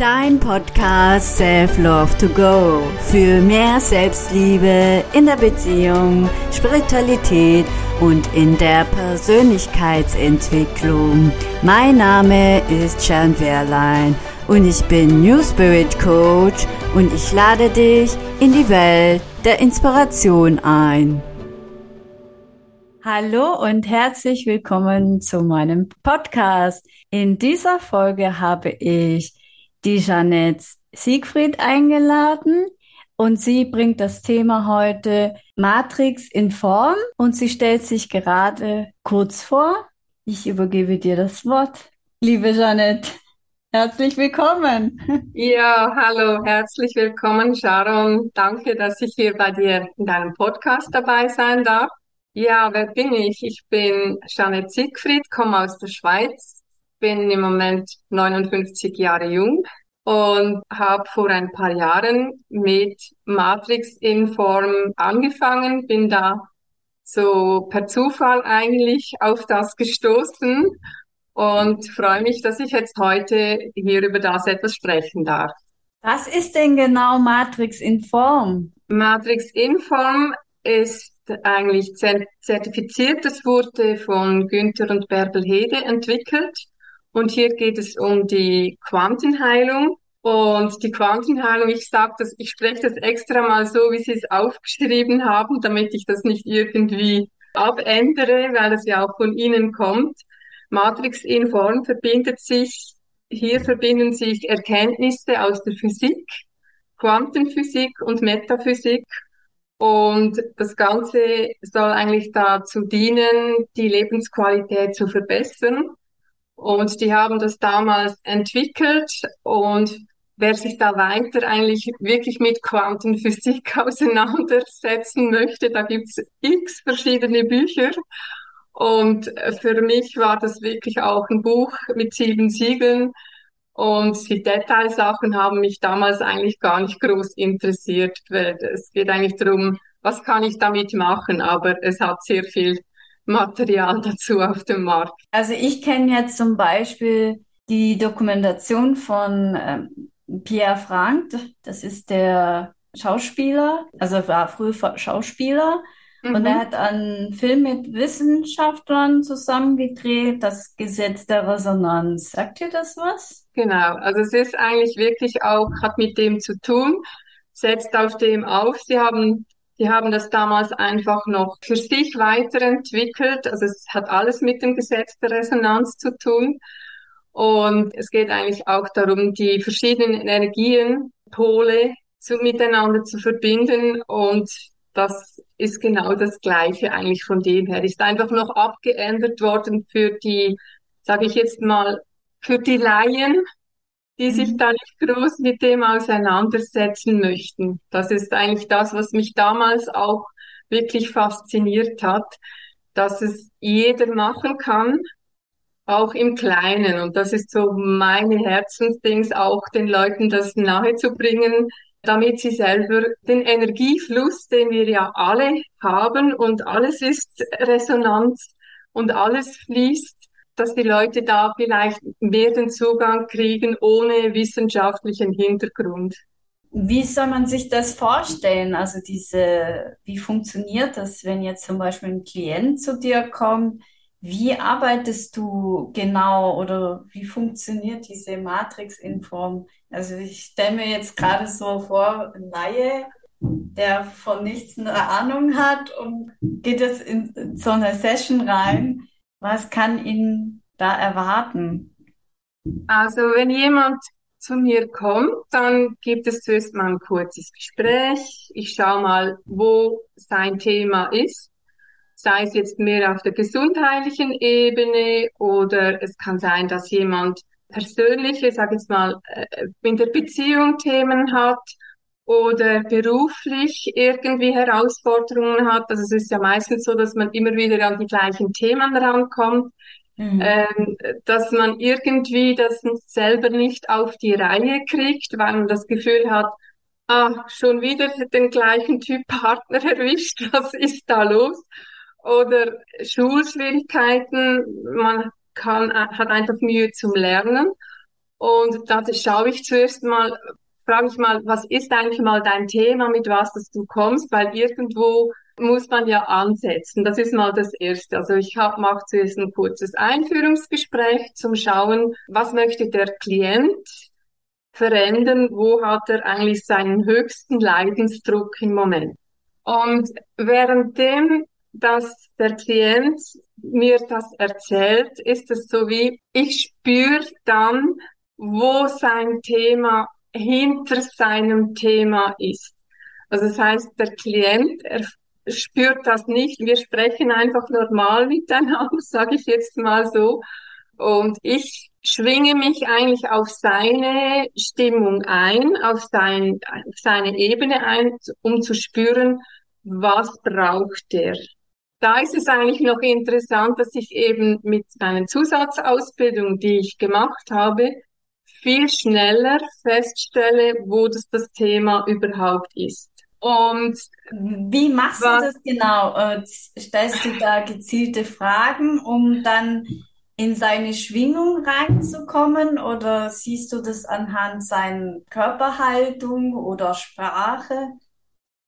Dein Podcast Self Love to Go für mehr Selbstliebe in der Beziehung, Spiritualität und in der Persönlichkeitsentwicklung. Mein Name ist Jan Wehrlein und ich bin New Spirit Coach und ich lade dich in die Welt der Inspiration ein. Hallo und herzlich willkommen zu meinem Podcast. In dieser Folge habe ich die Jeanette Siegfried eingeladen und sie bringt das Thema heute Matrix in Form und sie stellt sich gerade kurz vor. Ich übergebe dir das Wort. Liebe Jeanette, herzlich willkommen. Ja, hallo, herzlich willkommen, Sharon. Danke, dass ich hier bei dir in deinem Podcast dabei sein darf. Ja, wer bin ich? Ich bin Jeanette Siegfried, komme aus der Schweiz, bin im Moment 59 Jahre jung und habe vor ein paar Jahren mit Matrix in Form angefangen, bin da so per Zufall eigentlich auf das gestoßen und freue mich, dass ich jetzt heute hier über das etwas sprechen darf. Was ist denn genau Matrix in Form? Matrix in Form ist eigentlich zertifiziert. Das wurde von Günther und Bärbel Hede entwickelt. Und hier geht es um die Quantenheilung. Und die Quantenheilung, ich sage das, ich spreche das extra mal so, wie Sie es aufgeschrieben haben, damit ich das nicht irgendwie abändere, weil es ja auch von Ihnen kommt. Matrix in Form verbindet sich, hier verbinden sich Erkenntnisse aus der Physik, Quantenphysik und Metaphysik. Und das Ganze soll eigentlich dazu dienen, die Lebensqualität zu verbessern. Und die haben das damals entwickelt und wer sich da weiter eigentlich wirklich mit Quantenphysik auseinandersetzen möchte, da gibt's x verschiedene Bücher. Und für mich war das wirklich auch ein Buch mit sieben Siegeln. Und die Detailsachen haben mich damals eigentlich gar nicht groß interessiert, weil es geht eigentlich darum, was kann ich damit machen, aber es hat sehr viel Material dazu auf dem Markt. Also ich kenne jetzt zum Beispiel die Dokumentation von ähm, Pierre Frank, das ist der Schauspieler, also war früher Schauspieler mhm. und er hat einen Film mit Wissenschaftlern zusammengedreht, das Gesetz der Resonanz. Sagt ihr das was? Genau, also es ist eigentlich wirklich auch, hat mit dem zu tun, setzt auf dem auf. Sie haben die haben das damals einfach noch für sich weiterentwickelt. Also es hat alles mit dem Gesetz der Resonanz zu tun. Und es geht eigentlich auch darum, die verschiedenen Energien, Pole zu, miteinander zu verbinden. Und das ist genau das Gleiche eigentlich von dem her. Ist einfach noch abgeändert worden für die, sage ich jetzt mal, für die Laien, die sich da nicht groß mit dem auseinandersetzen möchten. Das ist eigentlich das, was mich damals auch wirklich fasziniert hat, dass es jeder machen kann, auch im Kleinen. Und das ist so meine Herzensdings, auch den Leuten das nahezubringen, damit sie selber den Energiefluss, den wir ja alle haben und alles ist Resonanz und alles fließt, dass die Leute da vielleicht mehr den Zugang kriegen ohne wissenschaftlichen Hintergrund. Wie soll man sich das vorstellen? Also diese, wie funktioniert das, wenn jetzt zum Beispiel ein Klient zu dir kommt? Wie arbeitest du genau oder wie funktioniert diese Matrix in Form? Also ich stelle mir jetzt gerade so vor, ein Laie, der von nichts eine Ahnung hat und geht jetzt in so eine Session rein was kann ihn da erwarten? Also wenn jemand zu mir kommt, dann gibt es zuerst mal ein kurzes Gespräch. Ich schaue mal, wo sein Thema ist. Sei es jetzt mehr auf der gesundheitlichen Ebene oder es kann sein, dass jemand persönliche, sag jetzt mal, äh, in der Beziehung Themen hat oder beruflich irgendwie Herausforderungen hat. Also es ist ja meistens so, dass man immer wieder an die gleichen Themen rankommt, mhm. ähm, dass man irgendwie das selber nicht auf die Reihe kriegt, weil man das Gefühl hat, ah, schon wieder den gleichen Typ Partner erwischt, was ist da los? Oder Schulschwierigkeiten, man kann, hat einfach Mühe zum Lernen. Und da schaue ich zuerst mal, frage ich mal, was ist eigentlich mal dein Thema, mit was dass du kommst, weil irgendwo muss man ja ansetzen. Das ist mal das Erste. Also ich mache zuerst ein kurzes Einführungsgespräch zum Schauen, was möchte der Klient verändern, wo hat er eigentlich seinen höchsten Leidensdruck im Moment. Und währenddem, dass der Klient mir das erzählt, ist es so wie, ich spüre dann, wo sein Thema hinter seinem Thema ist. Also das heißt, der Klient er spürt das nicht. Wir sprechen einfach normal miteinander, sage ich jetzt mal so. Und ich schwinge mich eigentlich auf seine Stimmung ein, auf, sein, auf seine Ebene ein, um zu spüren, was braucht er. Da ist es eigentlich noch interessant, dass ich eben mit meinen Zusatzausbildungen, die ich gemacht habe, viel schneller feststelle, wo das das Thema überhaupt ist. Und wie machst was, du das genau? Äh, stellst du da gezielte Fragen, um dann in seine Schwingung reinzukommen oder siehst du das anhand seiner Körperhaltung oder Sprache?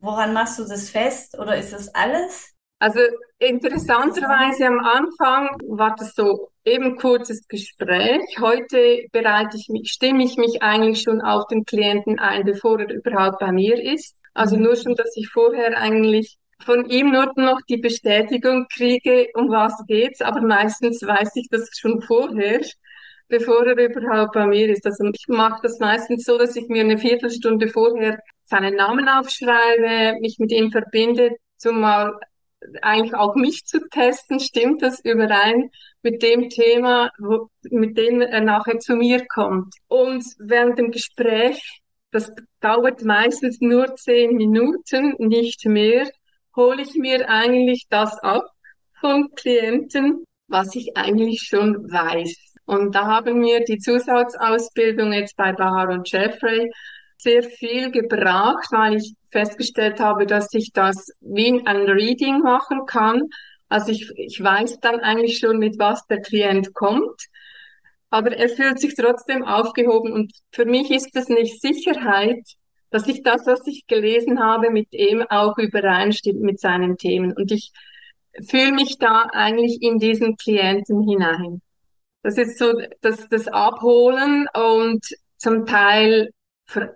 Woran machst du das fest oder ist das alles? Also interessanterweise am Anfang war das so eben kurzes Gespräch. Heute bereite ich mich, stimme ich mich eigentlich schon auf den Klienten ein, bevor er überhaupt bei mir ist. Also nur schon, dass ich vorher eigentlich von ihm nur noch die Bestätigung kriege, um was geht's, aber meistens weiß ich das schon vorher, bevor er überhaupt bei mir ist. Also ich mache das meistens so, dass ich mir eine Viertelstunde vorher seinen Namen aufschreibe, mich mit ihm verbinde, zumal eigentlich auch mich zu testen, stimmt das überein mit dem Thema, wo, mit dem er nachher zu mir kommt. Und während dem Gespräch das dauert meistens nur zehn Minuten, nicht mehr, hole ich mir eigentlich das ab vom Klienten, was ich eigentlich schon weiß. Und da haben mir die Zusatzausbildung jetzt bei Bahar und Jeffrey sehr viel gebracht, weil ich festgestellt habe, dass ich das wie ein Reading machen kann. Also ich, ich weiß dann eigentlich schon, mit was der Klient kommt aber er fühlt sich trotzdem aufgehoben und für mich ist es nicht Sicherheit, dass ich das, was ich gelesen habe, mit ihm auch übereinstimmt mit seinen Themen. Und ich fühle mich da eigentlich in diesen Klienten hinein. Das ist so das, das Abholen und zum Teil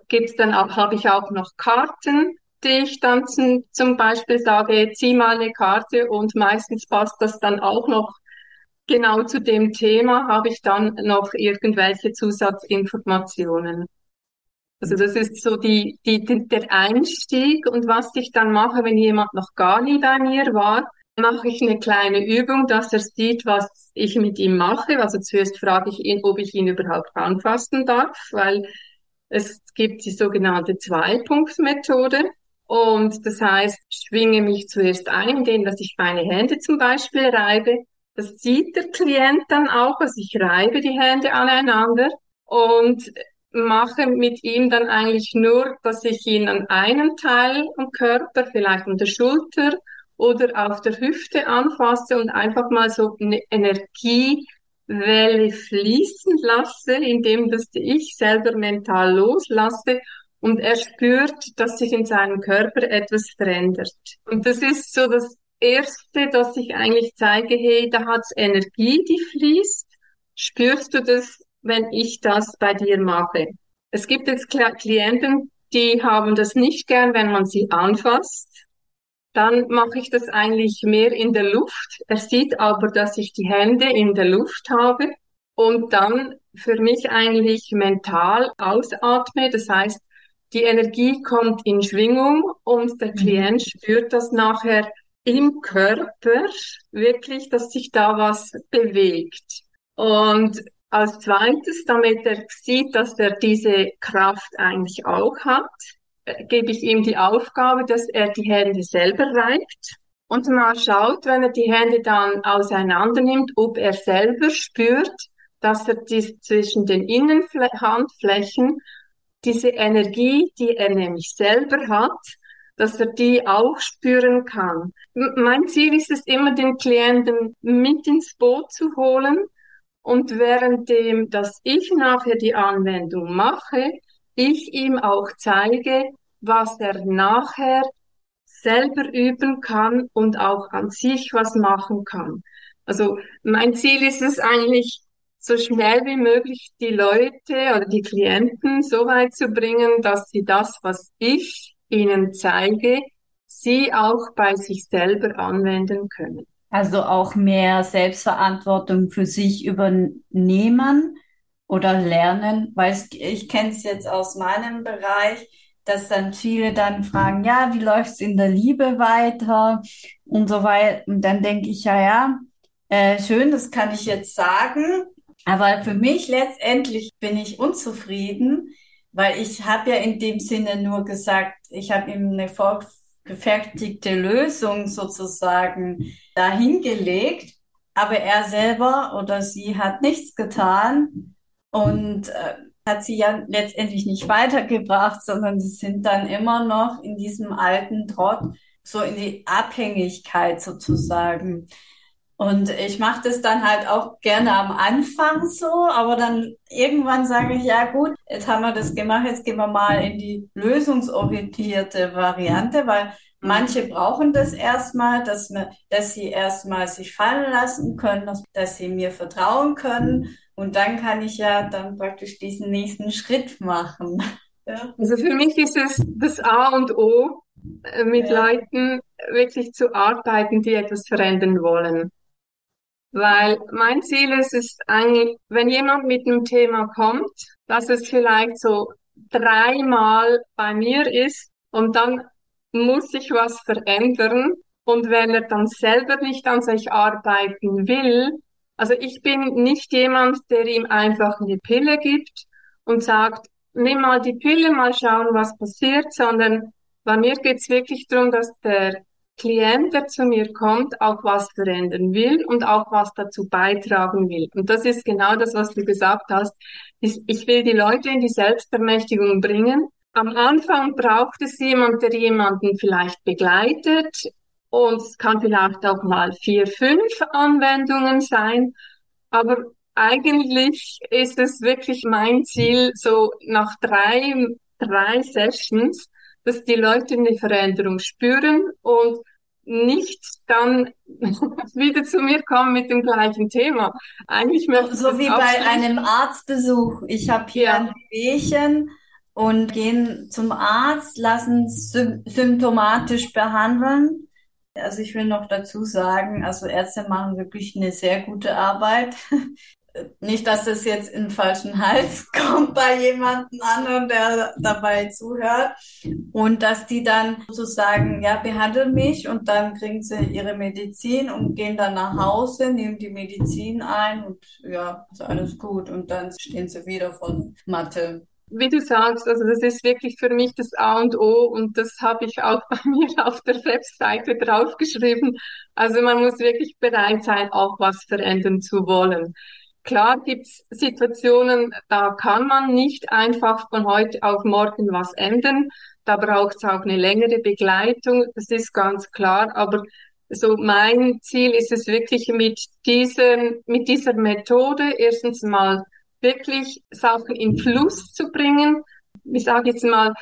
gibt's dann auch, habe ich auch noch Karten, ich dann zum, zum Beispiel sage, zieh mal eine Karte und meistens passt das dann auch noch genau zu dem Thema habe ich dann noch irgendwelche Zusatzinformationen. Also das ist so die, die, der Einstieg und was ich dann mache, wenn jemand noch gar nie bei mir war, mache ich eine kleine Übung, dass er sieht, was ich mit ihm mache. Also zuerst frage ich ihn, ob ich ihn überhaupt anfassen darf, weil es gibt die sogenannte Zweipunktmethode. Und das heißt, schwinge mich zuerst ein, indem dass ich meine Hände zum Beispiel reibe. Das sieht der Klient dann auch, also ich reibe die Hände aneinander und mache mit ihm dann eigentlich nur, dass ich ihn an einem Teil am Körper, vielleicht an der Schulter oder auf der Hüfte anfasse und einfach mal so eine Energiewelle fließen lasse, indem das ich selber mental loslasse und er spürt, dass sich in seinem Körper etwas verändert. Und das ist so das Erste, dass ich eigentlich zeige, hey, da hat's Energie, die fließt. Spürst du das, wenn ich das bei dir mache? Es gibt jetzt Klienten, die haben das nicht gern, wenn man sie anfasst. Dann mache ich das eigentlich mehr in der Luft. Er sieht aber, dass ich die Hände in der Luft habe und dann für mich eigentlich mental ausatme. Das heißt, die Energie kommt in Schwingung und der mhm. Klient spürt das nachher im Körper wirklich, dass sich da was bewegt. Und als zweites, damit er sieht, dass er diese Kraft eigentlich auch hat, gebe ich ihm die Aufgabe, dass er die Hände selber reibt und mal schaut, wenn er die Hände dann auseinander nimmt, ob er selber spürt, dass er die, zwischen den Innenhandflächen diese Energie, die er nämlich selber hat, dass er die auch spüren kann. Mein Ziel ist es immer, den Klienten mit ins Boot zu holen und währenddem, dass ich nachher die Anwendung mache, ich ihm auch zeige, was er nachher selber üben kann und auch an sich was machen kann. Also mein Ziel ist es eigentlich, so schnell wie möglich die Leute oder die Klienten so weit zu bringen, dass sie das, was ich ihnen zeige, sie auch bei sich selber anwenden können. Also auch mehr Selbstverantwortung für sich übernehmen oder lernen, weil ich kenne es jetzt aus meinem Bereich, dass dann viele dann fragen, ja, wie läuft's in der Liebe weiter und so weiter. Und dann denke ich, ja, ja, äh, schön, das kann ich jetzt sagen. Aber für mich letztendlich bin ich unzufrieden, weil ich habe ja in dem Sinne nur gesagt, ich habe ihm eine vorgefertigte Lösung sozusagen dahingelegt, aber er selber oder sie hat nichts getan und äh, hat sie ja letztendlich nicht weitergebracht, sondern sie sind dann immer noch in diesem alten Trott, so in die Abhängigkeit sozusagen. Und ich mache das dann halt auch gerne am Anfang so, aber dann irgendwann sage ich, ja gut, jetzt haben wir das gemacht, jetzt gehen wir mal in die lösungsorientierte Variante, weil manche brauchen das erstmal, dass, wir, dass sie erstmal sich fallen lassen können, dass, dass sie mir vertrauen können. Und dann kann ich ja dann praktisch diesen nächsten Schritt machen. Ja. Also für mich ist es das A und O, äh, mit ja. Leuten wirklich zu arbeiten, die etwas verändern wollen. Weil mein Ziel ist es eigentlich, wenn jemand mit einem Thema kommt, dass es vielleicht so dreimal bei mir ist und dann muss sich was verändern. Und wenn er dann selber nicht an sich arbeiten will, also ich bin nicht jemand, der ihm einfach eine Pille gibt und sagt, nimm mal die Pille, mal schauen, was passiert, sondern bei mir geht's wirklich darum, dass der Klient, der zu mir kommt, auch was verändern will und auch was dazu beitragen will. Und das ist genau das, was du gesagt hast. Ich will die Leute in die Selbstermächtigung bringen. Am Anfang braucht es jemand, der jemanden vielleicht begleitet. Und es kann vielleicht auch mal vier, fünf Anwendungen sein. Aber eigentlich ist es wirklich mein Ziel, so nach drei, drei Sessions, dass die Leute eine Veränderung spüren und nicht dann wieder zu mir kommen mit dem gleichen Thema. Eigentlich möchte so, so wie bei einem Arztbesuch. Ich habe hier ja. ein Wehchen und gehen zum Arzt, lassen symptomatisch behandeln. Also ich will noch dazu sagen, also Ärzte machen wirklich eine sehr gute Arbeit. nicht, dass es jetzt in den falschen Hals kommt bei jemandem anderen, der dabei zuhört. Und dass die dann sozusagen, ja, behandeln mich und dann kriegen sie ihre Medizin und gehen dann nach Hause, nehmen die Medizin ein und ja, ist alles gut. Und dann stehen sie wieder von Mathe. Wie du sagst, also das ist wirklich für mich das A und O und das habe ich auch bei mir auf der Webseite draufgeschrieben. Also man muss wirklich bereit sein, auch was verändern zu wollen. Klar gibt's Situationen, da kann man nicht einfach von heute auf morgen was ändern. Da braucht's auch eine längere Begleitung, das ist ganz klar. Aber so mein Ziel ist es wirklich mit diesen, mit dieser Methode erstens mal wirklich Sachen in Fluss zu bringen. Ich sage jetzt mal,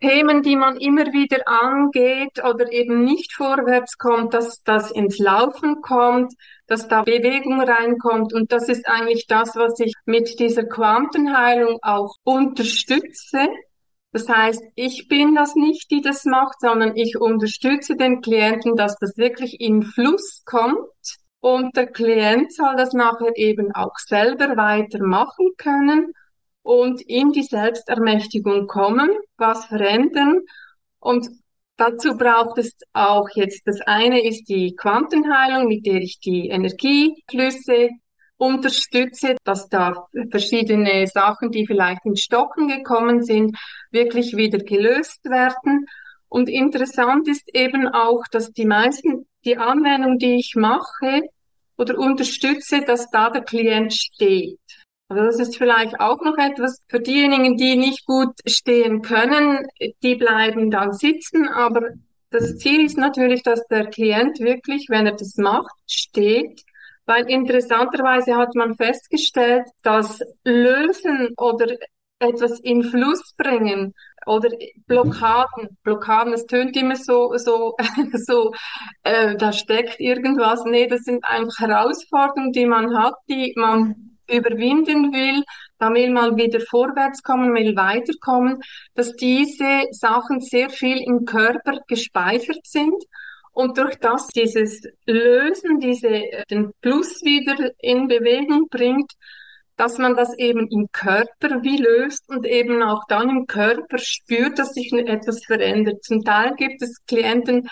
Themen, die man immer wieder angeht oder eben nicht vorwärts kommt, dass das ins Laufen kommt, dass da Bewegung reinkommt. Und das ist eigentlich das, was ich mit dieser Quantenheilung auch unterstütze. Das heißt, ich bin das nicht, die das macht, sondern ich unterstütze den Klienten, dass das wirklich in Fluss kommt. Und der Klient soll das nachher eben auch selber weitermachen können und in die Selbstermächtigung kommen, was verändern. Und Dazu braucht es auch jetzt, das eine ist die Quantenheilung, mit der ich die Energieflüsse unterstütze, dass da verschiedene Sachen, die vielleicht in Stocken gekommen sind, wirklich wieder gelöst werden. Und interessant ist eben auch, dass die meisten, die Anwendung, die ich mache oder unterstütze, dass da der Klient steht. Also das ist vielleicht auch noch etwas für diejenigen, die nicht gut stehen können, die bleiben dann sitzen, aber das Ziel ist natürlich, dass der Klient wirklich, wenn er das macht, steht, Weil interessanterweise hat man festgestellt, dass Lösen oder etwas in Fluss bringen oder Blockaden, Blockaden, es tönt immer so, so, so, äh, da steckt irgendwas. Nee, das sind einfach Herausforderungen, die man hat, die man überwinden will, da will man wieder vorwärts kommen, will weiterkommen, dass diese Sachen sehr viel im Körper gespeichert sind und durch das dieses Lösen, diese, den Plus wieder in Bewegung bringt, dass man das eben im Körper wie löst und eben auch dann im Körper spürt, dass sich etwas verändert. Zum Teil gibt es Klienten,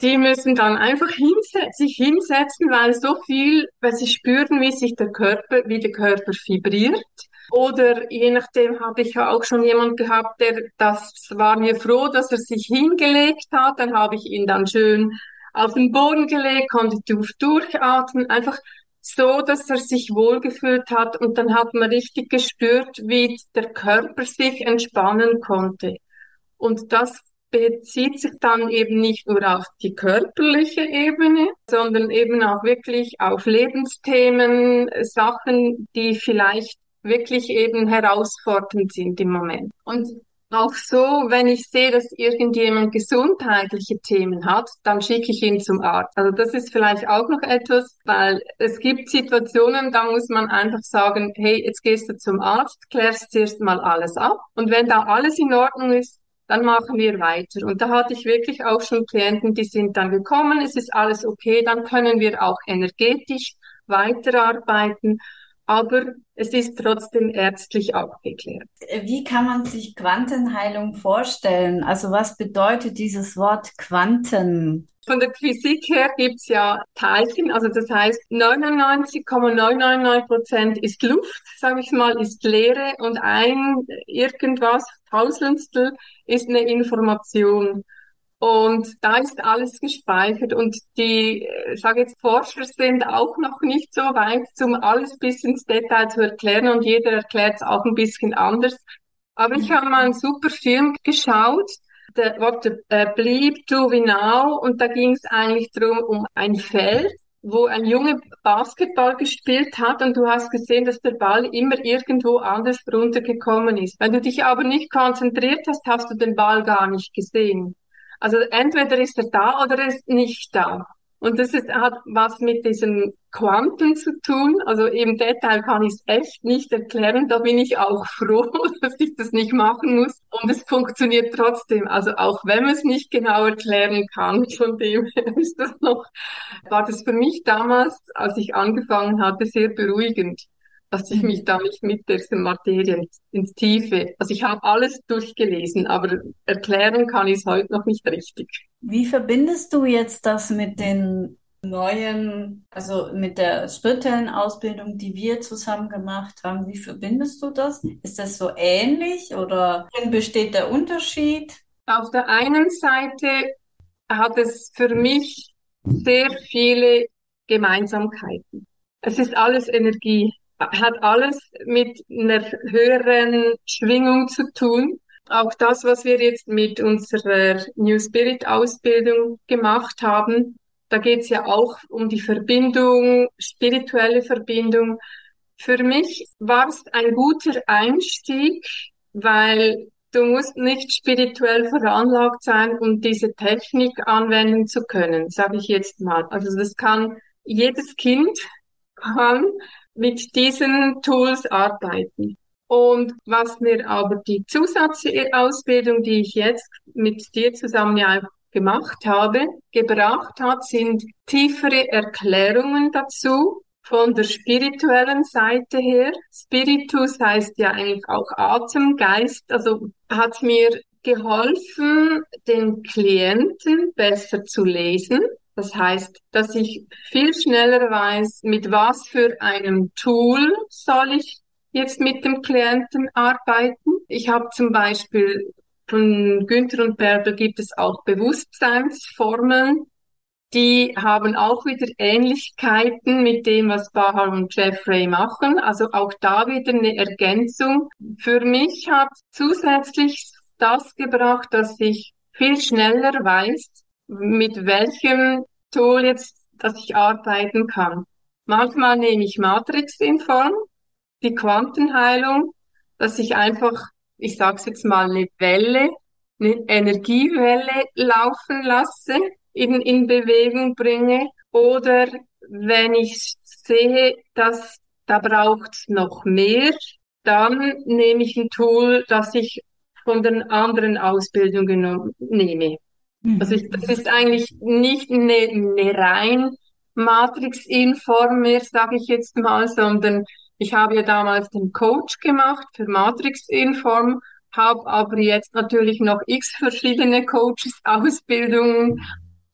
die müssen dann einfach hinse sich hinsetzen, weil so viel, weil sie spüren, wie sich der Körper, wie der Körper vibriert. Oder je nachdem habe ich auch schon jemand gehabt, der, das war mir froh, dass er sich hingelegt hat. Dann habe ich ihn dann schön auf den Boden gelegt, konnte durchatmen, einfach so, dass er sich wohlgefühlt hat und dann hat man richtig gespürt, wie der Körper sich entspannen konnte. Und das bezieht sich dann eben nicht nur auf die körperliche Ebene, sondern eben auch wirklich auf Lebensthemen, Sachen, die vielleicht wirklich eben herausfordernd sind im Moment. Und auch so, wenn ich sehe, dass irgendjemand gesundheitliche Themen hat, dann schicke ich ihn zum Arzt. Also das ist vielleicht auch noch etwas, weil es gibt Situationen, da muss man einfach sagen, hey, jetzt gehst du zum Arzt, klärst zuerst mal alles ab. Und wenn da alles in Ordnung ist, dann machen wir weiter. Und da hatte ich wirklich auch schon Klienten, die sind dann gekommen, es ist alles okay, dann können wir auch energetisch weiterarbeiten aber es ist trotzdem ärztlich abgeklärt. Wie kann man sich Quantenheilung vorstellen? Also was bedeutet dieses Wort Quanten? Von der Physik her gibt's ja Teilchen, also das heißt 99,999 Prozent ist Luft, sage ich mal, ist Leere und ein irgendwas, Tausendstel ist eine Information. Und da ist alles gespeichert und die, äh, sage jetzt, Forscher sind auch noch nicht so weit, um alles bis ins Detail zu erklären und jeder erklärt es auch ein bisschen anders. Aber ich habe mal einen super Film geschaut, der What uh, Bleep Do We Now und da ging es eigentlich darum, um ein Feld, wo ein Junge Basketball gespielt hat und du hast gesehen, dass der Ball immer irgendwo anders runtergekommen ist. Wenn du dich aber nicht konzentriert hast, hast du den Ball gar nicht gesehen. Also entweder ist er da oder er ist nicht da. Und das ist, hat was mit diesen Quanten zu tun. Also im Detail kann ich es echt nicht erklären. Da bin ich auch froh, dass ich das nicht machen muss. Und es funktioniert trotzdem. Also auch wenn man es nicht genau erklären kann, von dem her ist das noch, war das für mich damals, als ich angefangen hatte, sehr beruhigend dass ich mich da nicht mit dieser Materie ins Tiefe, also ich habe alles durchgelesen, aber erklären kann ich es heute noch nicht richtig. Wie verbindest du jetzt das mit den neuen, also mit der spirituellen Ausbildung, die wir zusammen gemacht haben? Wie verbindest du das? Ist das so ähnlich oder besteht der Unterschied? Auf der einen Seite hat es für mich sehr viele Gemeinsamkeiten. Es ist alles Energie hat alles mit einer höheren Schwingung zu tun. Auch das, was wir jetzt mit unserer New Spirit Ausbildung gemacht haben, da geht es ja auch um die Verbindung, spirituelle Verbindung. Für mich war es ein guter Einstieg, weil du musst nicht spirituell veranlagt sein, um diese Technik anwenden zu können, sage ich jetzt mal. Also das kann jedes Kind kann mit diesen Tools arbeiten. Und was mir aber die Zusatzausbildung, die ich jetzt mit dir zusammen ja gemacht habe, gebracht hat, sind tiefere Erklärungen dazu von der spirituellen Seite her. Spiritus heißt ja eigentlich auch Atem, Geist, also hat mir geholfen, den Klienten besser zu lesen das heißt, dass ich viel schneller weiß, mit was für einem Tool soll ich jetzt mit dem Klienten arbeiten. Ich habe zum Beispiel von Günther und Bärbel gibt es auch Bewusstseinsformeln. Die haben auch wieder Ähnlichkeiten mit dem, was Bahar und Jeffrey machen. Also auch da wieder eine Ergänzung. Für mich hat zusätzlich das gebracht, dass ich viel schneller weiß, mit welchem Tool jetzt, dass ich arbeiten kann. Manchmal nehme ich Matrix-Inform, die Quantenheilung, dass ich einfach, ich sage es jetzt mal, eine Welle, eine Energiewelle laufen lasse, in, in Bewegung bringe. Oder wenn ich sehe, dass da braucht noch mehr, dann nehme ich ein Tool, das ich von den anderen Ausbildungen nehme. Also ich, das ist eigentlich nicht eine, eine rein Matrix-Inform mehr, sage ich jetzt mal, sondern ich habe ja damals den Coach gemacht für Matrix-Inform, habe aber jetzt natürlich noch x verschiedene Coaches, Ausbildungen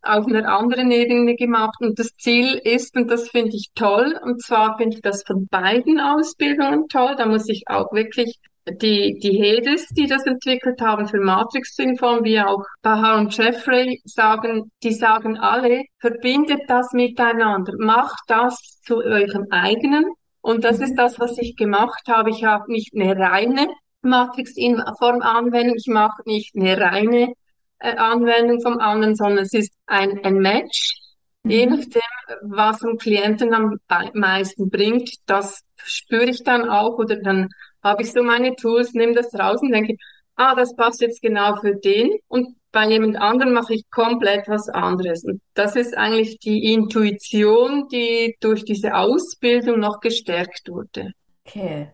auf einer anderen Ebene gemacht. Und das Ziel ist, und das finde ich toll, und zwar finde ich das von beiden Ausbildungen toll, da muss ich auch wirklich die, die Hedes, die das entwickelt haben für Matrix-Inform, wie auch Baha und Jeffrey sagen, die sagen alle, verbindet das miteinander, macht das zu eurem eigenen. Und das ist mhm. das, was ich gemacht habe. Ich habe nicht eine reine Matrix-Inform-Anwendung, ich mache nicht eine reine äh, Anwendung vom anderen, sondern es ist ein, ein Match. Mhm. Je nachdem, was dem Klienten am meisten bringt, das spüre ich dann auch oder dann habe ich so meine Tools, nehme das raus und denke, ah, das passt jetzt genau für den und bei jemand anderem mache ich komplett was anderes. Und das ist eigentlich die Intuition, die durch diese Ausbildung noch gestärkt wurde. Okay,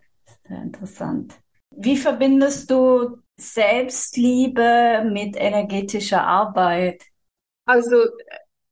sehr interessant. Wie verbindest du Selbstliebe mit energetischer Arbeit? Also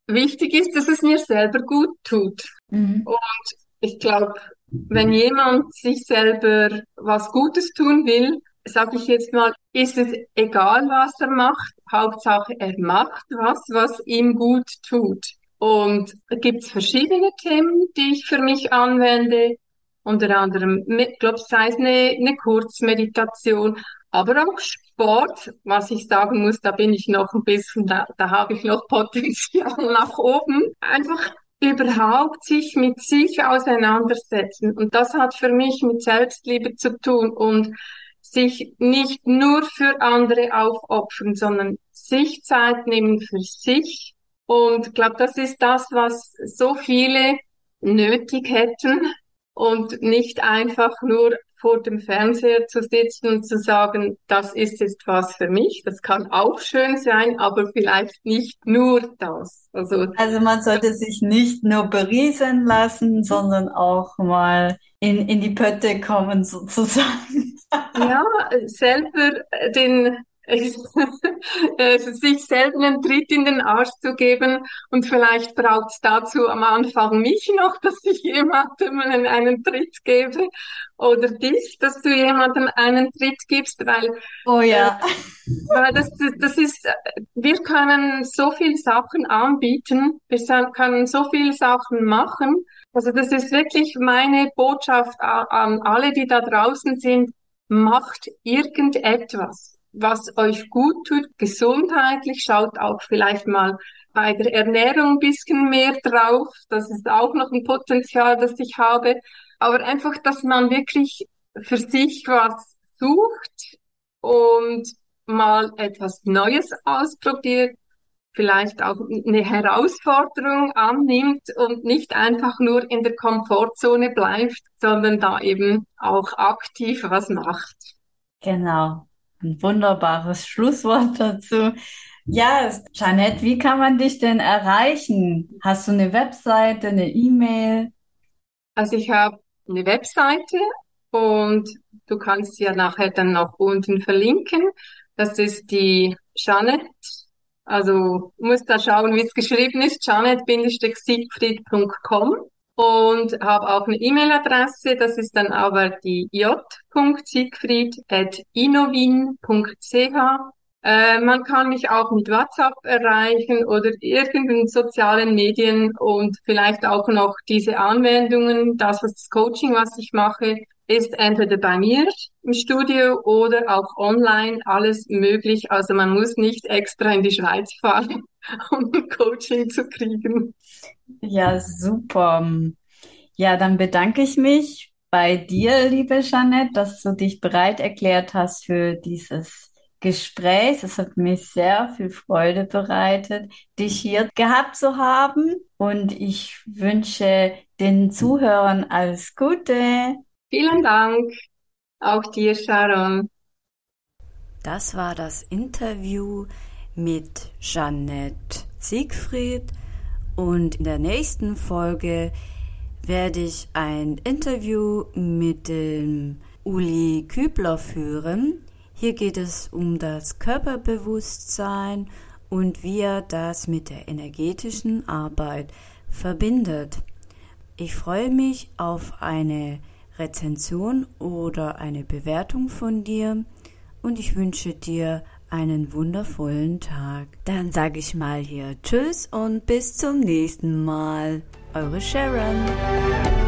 wichtig ist, dass es mir selber gut tut. Mhm. Und ich glaube, wenn jemand sich selber was Gutes tun will, sage ich jetzt mal, ist es egal, was er macht. Hauptsache, er macht was, was ihm gut tut. Und da gibt es verschiedene Themen, die ich für mich anwende. Unter anderem, ich glaube, sei es eine, eine Kurzmeditation, aber auch Sport, was ich sagen muss, da bin ich noch ein bisschen, da, da habe ich noch Potenzial nach oben. Einfach überhaupt sich mit sich auseinandersetzen. Und das hat für mich mit Selbstliebe zu tun und sich nicht nur für andere aufopfern, sondern sich Zeit nehmen für sich. Und ich glaube, das ist das, was so viele nötig hätten und nicht einfach nur vor dem Fernseher zu sitzen und zu sagen, das ist jetzt was für mich. Das kann auch schön sein, aber vielleicht nicht nur das. Also, also man sollte sich nicht nur berieseln lassen, sondern auch mal in, in die Pötte kommen sozusagen. Ja, selber den äh, sich selber einen Tritt in den Arsch zu geben. Und vielleicht braucht es dazu am Anfang mich noch, dass ich jemandem einen Tritt gebe. Oder dich, dass du jemandem einen Tritt gibst, weil, oh ja. Äh, weil das, das ist, wir können so viel Sachen anbieten, wir können so viel Sachen machen. Also das ist wirklich meine Botschaft an alle, die da draußen sind. Macht irgendetwas was euch gut tut, gesundheitlich. Schaut auch vielleicht mal bei der Ernährung ein bisschen mehr drauf. Das ist auch noch ein Potenzial, das ich habe. Aber einfach, dass man wirklich für sich was sucht und mal etwas Neues ausprobiert, vielleicht auch eine Herausforderung annimmt und nicht einfach nur in der Komfortzone bleibt, sondern da eben auch aktiv was macht. Genau. Ein wunderbares Schlusswort dazu. Ja, Janet, wie kann man dich denn erreichen? Hast du eine Webseite, eine E-Mail? Also ich habe eine Webseite und du kannst sie ja nachher dann noch unten verlinken. Das ist die Janet. Also musst da schauen, wie es geschrieben ist. Janet-siegfried.com und habe auch eine E-Mail-Adresse, das ist dann aber die j.siegfried.inowin.ch. Äh, man kann mich auch mit WhatsApp erreichen oder irgendeinen sozialen Medien und vielleicht auch noch diese Anwendungen, das was das Coaching, was ich mache, ist entweder bei mir im Studio oder auch online alles möglich. Also man muss nicht extra in die Schweiz fahren, um Coaching zu kriegen. Ja, super. Ja, dann bedanke ich mich bei dir, liebe Jeanette, dass du dich bereit erklärt hast für dieses Gespräch. Es hat mir sehr viel Freude bereitet, dich hier gehabt zu haben. Und ich wünsche den Zuhörern alles Gute. Vielen Dank. Auch dir, Sharon. Das war das Interview mit Jeannette Siegfried und in der nächsten Folge werde ich ein Interview mit dem Uli Kübler führen. Hier geht es um das Körperbewusstsein und wie er das mit der energetischen Arbeit verbindet. Ich freue mich auf eine Rezension oder eine Bewertung von dir und ich wünsche dir einen wundervollen Tag. Dann sage ich mal hier Tschüss und bis zum nächsten Mal. Eure Sharon.